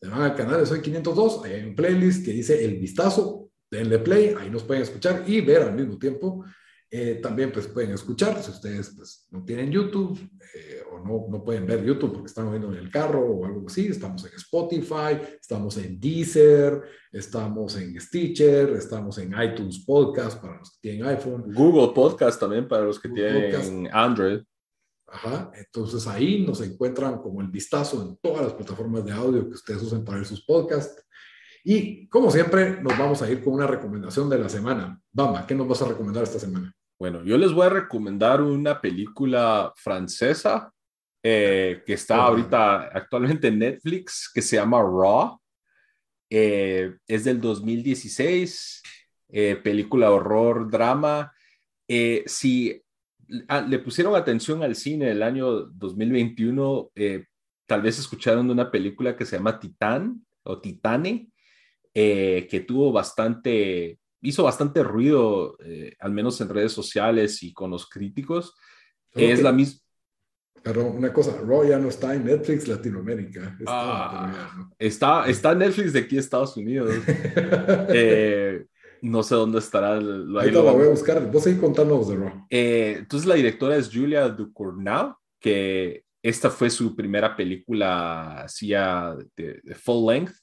se van al canal de Soy 502, hay un playlist que dice El Vistazo, denle play, ahí nos pueden escuchar y ver al mismo tiempo. Eh, también pues pueden escuchar, si ustedes pues no tienen YouTube eh, o no, no pueden ver YouTube porque están viendo en el carro o algo así, estamos en Spotify, estamos en Deezer, estamos en Stitcher, estamos en iTunes Podcast para los que tienen iPhone. Google Podcast también para los que tienen Android. Ajá. Entonces ahí nos encuentran como el vistazo en todas las plataformas de audio que ustedes usen para ver sus podcasts. Y como siempre, nos vamos a ir con una recomendación de la semana. Bamba, ¿qué nos vas a recomendar esta semana? Bueno, yo les voy a recomendar una película francesa eh, que está ahorita actualmente en Netflix, que se llama Raw. Eh, es del 2016, eh, película horror, drama. si Ah, le pusieron atención al cine el año 2021, eh, tal vez escucharon de una película que se llama Titán o Titane, eh, que tuvo bastante, hizo bastante ruido, eh, al menos en redes sociales y con los críticos. es la misma. Perdón, una cosa, Raw ya no está en Netflix Latinoamérica. Ah, está, está, en Netflix de aquí Estados Unidos. <laughs> eh, no sé dónde estará. Ahí lo voy a buscar. Vos seguís contándonos de Raw. Eh, entonces, la directora es Julia Ducournau, que esta fue su primera película así de, full length.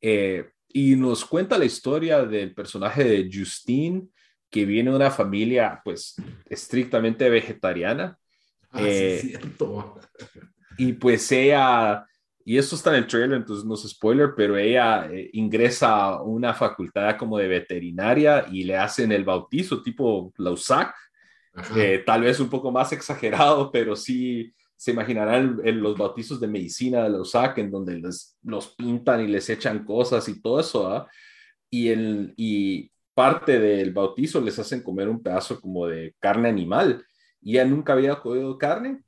Eh, y nos cuenta la historia del personaje de Justine, que viene de una familia, pues, estrictamente vegetariana. Ah, sí, eh, cierto. Y pues ella y eso está en el trailer, entonces no es spoiler, pero ella eh, ingresa a una facultad como de veterinaria y le hacen el bautizo tipo la USAC, eh, tal vez un poco más exagerado, pero sí se imaginarán en los bautizos de medicina de la USAC, en donde les, los pintan y les echan cosas y todo eso, y, el, y parte del bautizo les hacen comer un pedazo como de carne animal, y ella nunca había comido carne,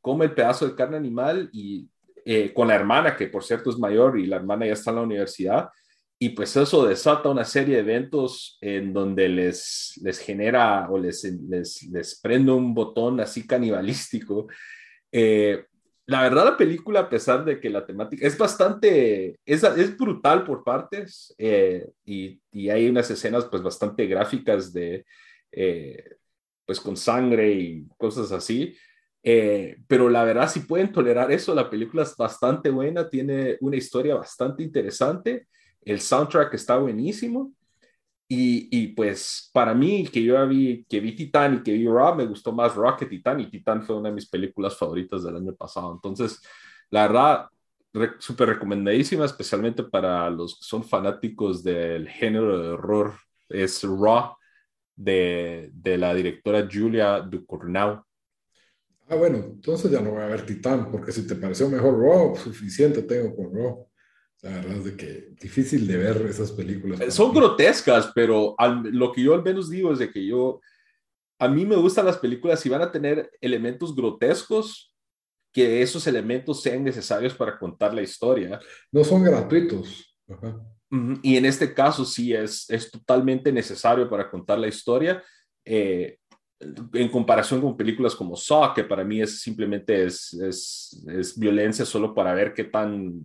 come el pedazo de carne animal y eh, con la hermana, que por cierto es mayor y la hermana ya está en la universidad. Y pues eso desata una serie de eventos en donde les, les genera o les, les, prende un botón así canibalístico. Eh, la verdad, la película, a pesar de que la temática es bastante, es, es brutal por partes eh, y, y, hay unas escenas pues bastante gráficas de, pues con sangre y cosas así, eh, pero la verdad, si pueden tolerar eso, la película es bastante buena, tiene una historia bastante interesante, el soundtrack está buenísimo. Y, y pues para mí, que yo vi, que vi Titan y que vi Raw, me gustó más Raw que Titan y Titan fue una de mis películas favoritas del año pasado. Entonces, la verdad, súper recomendadísima, especialmente para los que son fanáticos del género de horror. Es Raw de, de la directora Julia Ducournau. Ah, bueno, entonces ya no voy a ver Titán, porque si te pareció mejor Raw, suficiente tengo con Raw. La verdad es de que difícil de ver esas películas. Eh, son grotescas, pero lo que yo al menos digo es de que yo, a mí me gustan las películas si van a tener elementos grotescos, que esos elementos sean necesarios para contar la historia. No son gratuitos. Y en este caso sí es, es totalmente necesario para contar la historia. Eh, en comparación con películas como Saw, que para mí es simplemente es, es, es violencia solo para ver qué tan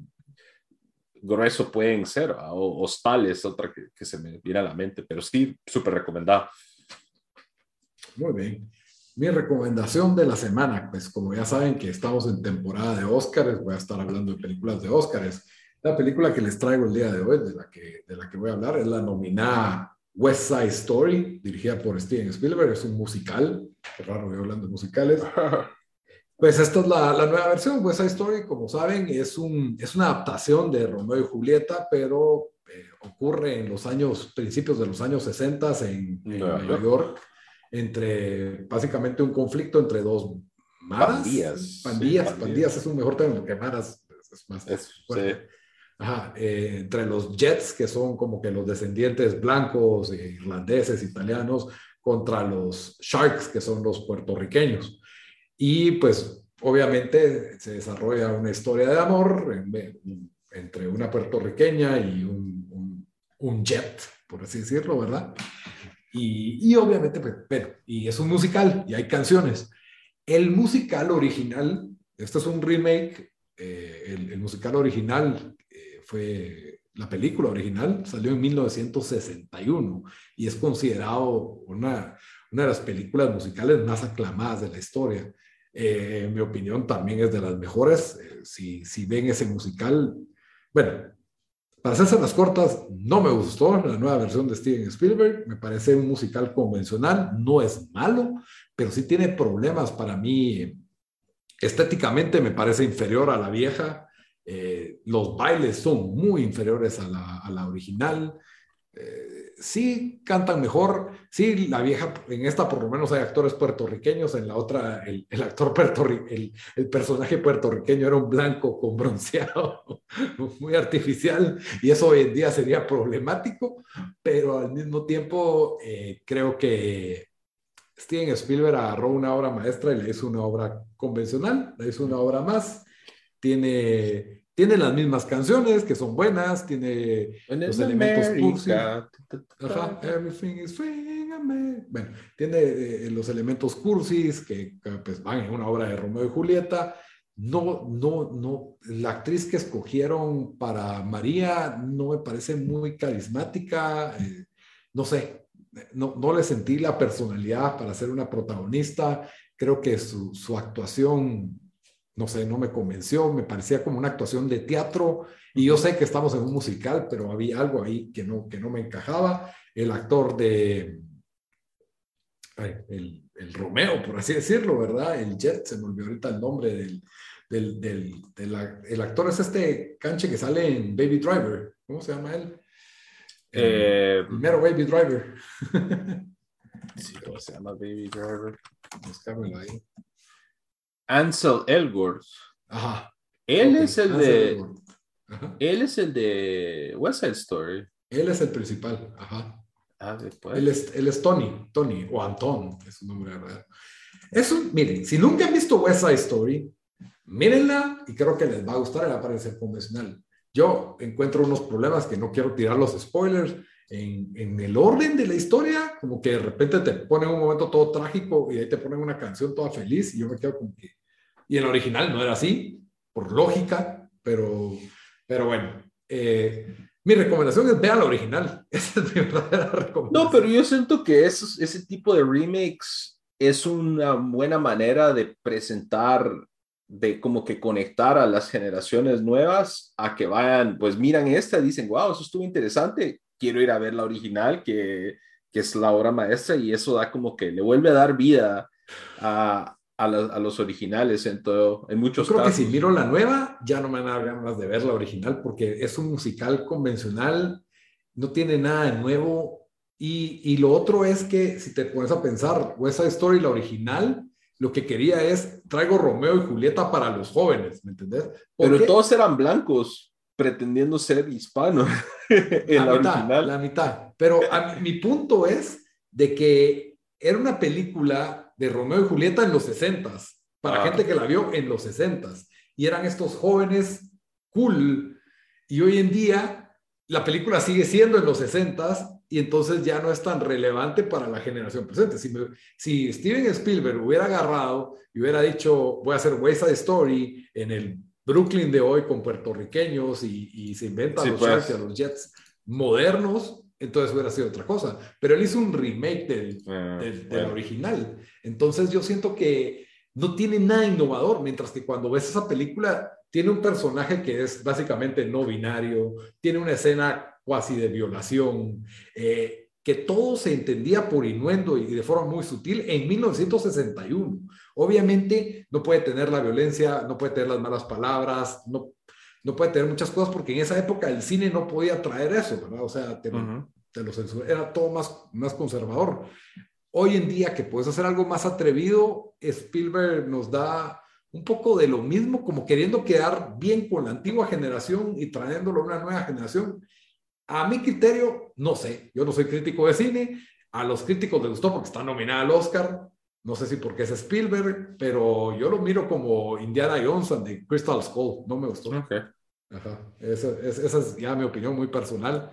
grueso pueden ser, o Hostal es otra que, que, se me viene a la mente, pero sí, súper recomendado. Muy bien. Mi recomendación de la semana, pues como ya saben que estamos en temporada de Óscares, voy a estar hablando de películas de Óscares. La película que les traigo el día de hoy, de la que, de la que voy a hablar, es la nominada West Side Story, dirigida por Steven Spielberg, es un musical, qué raro voy hablando de musicales. <laughs> Pues esta es la, la, nueva versión, West Side Story, como saben, es, un, es una adaptación de Romeo y Julieta, pero eh, ocurre en los años, principios de los años 60 en, en Nueva York, entre básicamente un conflicto entre dos maras. Pandillas. Pandillas, sí, pandillas. es un mejor término que maras, es más es, fuerte. Sí. Eh, entre los Jets, que son como que los descendientes blancos, eh, irlandeses, italianos, contra los Sharks, que son los puertorriqueños. Y pues obviamente se desarrolla una historia de amor en, entre una puertorriqueña y un, un, jet, por así decirlo, ¿verdad? Y, y obviamente, pues, pero, y es un musical y hay canciones. El musical original, este es un remake, eh, el, musical original fue la película original, salió en 1961 y es considerado una, una de las películas musicales más aclamadas de la historia. Eh, en mi opinión, también es de las mejores. Eh, si, si ven ese musical, bueno, para hacerse las cortas, no me gustó la nueva versión de Steven Spielberg. Me parece un musical convencional, no es malo, pero sí tiene problemas para mí. Estéticamente me parece inferior a la vieja. Eh, los bailes son muy inferiores a la, a la original. Eh, sí cantan mejor, sí, la vieja, en esta por lo menos hay actores puertorriqueños, en la otra el, el actor puertorriqueño, el, el, personaje puertorriqueño era un blanco con bronceado, <laughs> muy artificial, y eso hoy en día sería problemático, pero al mismo tiempo eh, creo que Steven Spielberg agarró una obra maestra y le hizo una obra convencional, le hizo una obra más, tiene tiene las mismas canciones que son buenas, tiene los elementos cursi. Ajá, everything is Bueno, tiene eh, los elementos cursis que, que, pues, van en una obra de Romeo y Julieta. No, no, no, la actriz que escogieron para María no me parece muy carismática. Eh, no sé, no, no le sentí la personalidad para ser una protagonista. Creo que su, su actuación no sé, no me convenció, me parecía como una actuación de teatro y yo sé que estamos en un musical, pero había algo ahí que no, que no me encajaba. El actor de, el, el, Romeo, por así decirlo, ¿verdad? El Jet, se me olvidó ahorita el nombre del, del, del, del el actor es este canche que sale en Baby Driver, ¿cómo se llama él? Eh, Primero Baby Driver. <laughs> sí, ¿cómo se llama Baby Driver? Ahí. Ansel Elgort. Ajá. Él okay. es el Ansel de. Él es el de West Side Story. Él es el principal. Ajá. Ah, después. Él es, él es Tony, Tony, o Anton, es su nombre verdad. Eso, miren, si nunca han visto West Side Story, mírenla y creo que les va a gustar, va a parecer convencional. Yo encuentro unos problemas que no quiero tirar los spoilers, en, en, el orden de la historia, como que de repente te ponen un momento todo trágico y ahí te ponen una canción toda feliz y yo me quedo como que... Y en el original no era así, por lógica, pero, pero bueno. Eh, mi recomendación es vean la original. <laughs> Esa es mi verdadera recomendación. No, pero yo siento que esos, ese tipo de remakes es una buena manera de presentar de como que conectar a las generaciones nuevas a que vayan, pues miran esta dicen, wow, eso estuvo interesante, quiero ir a ver la original, que, que es la obra maestra, y eso da como que le vuelve a dar vida a, a, la, a los originales en, todo, en muchos Yo creo casos. que si miro la nueva, ya no me van a dar ganas de ver la original, porque es un musical convencional, no tiene nada de nuevo, y, y lo otro es que si te pones a pensar, West Side Story, la original, lo que quería es, traigo Romeo y Julieta para los jóvenes, ¿me entendés? Pero todos eran blancos pretendiendo ser hispano <laughs> en la, la, mitad, original. La mitad. Pero a, mi punto es de que era una película de Romeo y Julieta en los 60 para ah. gente que la vio en los 60 y eran estos jóvenes cool y hoy en día la película sigue siendo en los 60 y entonces ya no es tan relevante para la generación presente. Si, si Steven Spielberg hubiera agarrado y hubiera dicho, voy a hacer West Side Story en el Brooklyn de hoy con puertorriqueños y, se inventa los pues. a los Jets modernos, entonces hubiera sido otra cosa. Pero él hizo un remake del, ah, del, original. Entonces yo siento que no tiene nada innovador, mientras que cuando ves esa película tiene un personaje que es básicamente no binario, tiene una escena cuasi de violación, eh, que todo se entendía por inuendo y de forma muy sutil en 1961. Obviamente no puede tener la violencia, no puede tener las malas palabras, no, no puede tener muchas cosas porque en esa época el cine no podía traer eso, ¿verdad? O sea, te, era todo más, más conservador. Hoy en día que puedes hacer algo más atrevido, Spielberg nos da un poco de lo mismo, como queriendo quedar bien con la antigua generación y trayéndolo a una nueva generación. A mi criterio, no sé, yo no soy crítico de cine, a los críticos les gustó porque está nominada al Oscar, no sé si porque es Spielberg, pero yo lo miro como Indiana Jones de Crystal Skull, no me gustó. Ajá. Esa, esa, es ya mi opinión muy personal.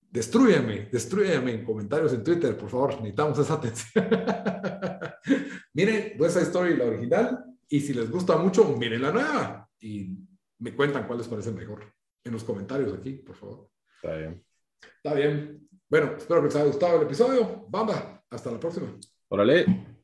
Destrúyeme, destrúyeme en comentarios en Twitter, por favor, necesitamos esa atención. <laughs> Miren esa historia, la original, y si les gusta mucho, miren la nueva y me cuentan cuál les parece mejor en los comentarios aquí, por favor. Está bien. Está bien. Bueno, espero que les haya gustado el episodio. Bamba, hasta la próxima. Órale.